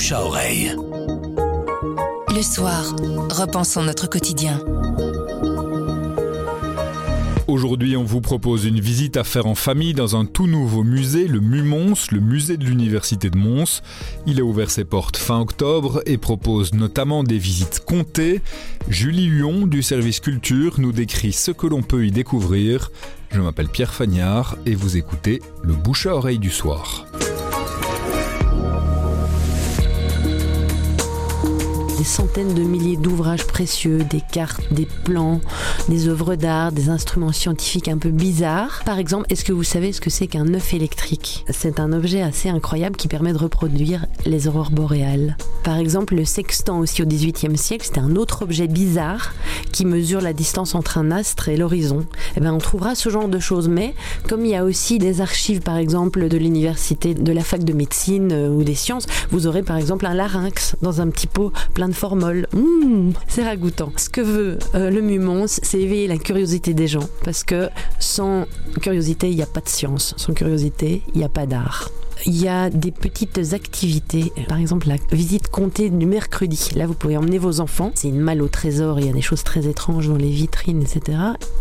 bouche à oreille. Le soir, repensons notre quotidien. Aujourd'hui, on vous propose une visite à faire en famille dans un tout nouveau musée, le MUMONS, le musée de l'Université de Mons. Il a ouvert ses portes fin octobre et propose notamment des visites comptées. Julie Huon du service culture nous décrit ce que l'on peut y découvrir. Je m'appelle Pierre Fagnard et vous écoutez le bouche à oreille du soir. Des centaines de milliers d'ouvrages précieux, des cartes, des plans, des œuvres d'art, des instruments scientifiques un peu bizarres. Par exemple, est-ce que vous savez ce que c'est qu'un œuf électrique? C'est un objet assez incroyable qui permet de reproduire les aurores boréales. Par exemple, le sextant aussi au XVIIIe siècle, c'était un autre objet bizarre qui mesure la distance entre un astre et l'horizon. Eh ben, on trouvera ce genre de choses, mais comme il y a aussi des archives, par exemple, de l'université, de la fac de médecine euh, ou des sciences, vous aurez par exemple un larynx dans un petit pot plein formol. Mmh, c'est ragoûtant. Ce que veut euh, le Mumons, c'est éveiller la curiosité des gens, parce que sans curiosité, il n'y a pas de science. Sans curiosité, il n'y a pas d'art. Il y a des petites activités, par exemple la visite comptée du mercredi. Là, vous pouvez emmener vos enfants. C'est une malle au trésor, il y a des choses très étranges dans les vitrines, etc.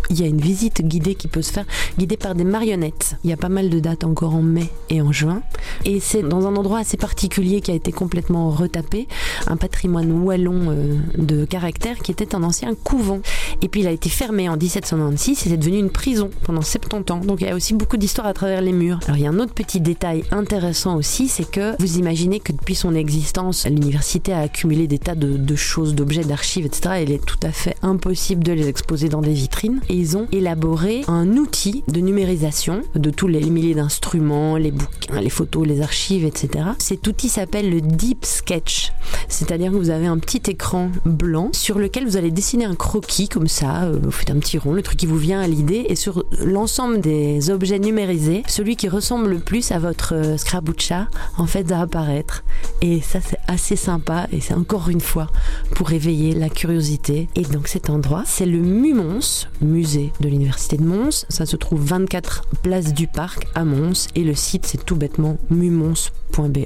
Il y a une visite guidée qui peut se faire, guidée par des marionnettes. Il y a pas mal de dates encore en mai et en juin. Et c'est dans un endroit assez particulier qui a été complètement retapé, un patrimoine wallon euh, de caractère qui était un ancien couvent. Et puis il a été fermé en 1796 et c'est devenu une prison pendant 70 ans. Donc il y a aussi beaucoup d'histoires à travers les murs. Alors il y a un autre petit détail intéressant aussi, c'est que vous imaginez que depuis son existence, l'université a accumulé des tas de, choses, d'objets, d'archives, etc. Et il est tout à fait impossible de les exposer dans des vitrines. Et ils ont élaboré un outil de numérisation de tous les milliers d'instruments, les bouquins, les photos, les archives, etc. Cet outil s'appelle le Deep Sketch. C'est-à-dire que vous avez un petit écran blanc sur lequel vous allez dessiner un croquis comme ça, euh, vous faites un petit rond, le truc qui vous vient à l'idée, et sur l'ensemble des objets numérisés, celui qui ressemble le plus à votre euh, Scrabucha en fait va apparaître. Et ça c'est assez sympa et c'est encore une fois pour éveiller la curiosité. Et donc cet endroit, c'est le MUMONS, musée de l'université de Mons. Ça se trouve 24 place du Parc à Mons et le site c'est tout bêtement mumons.be.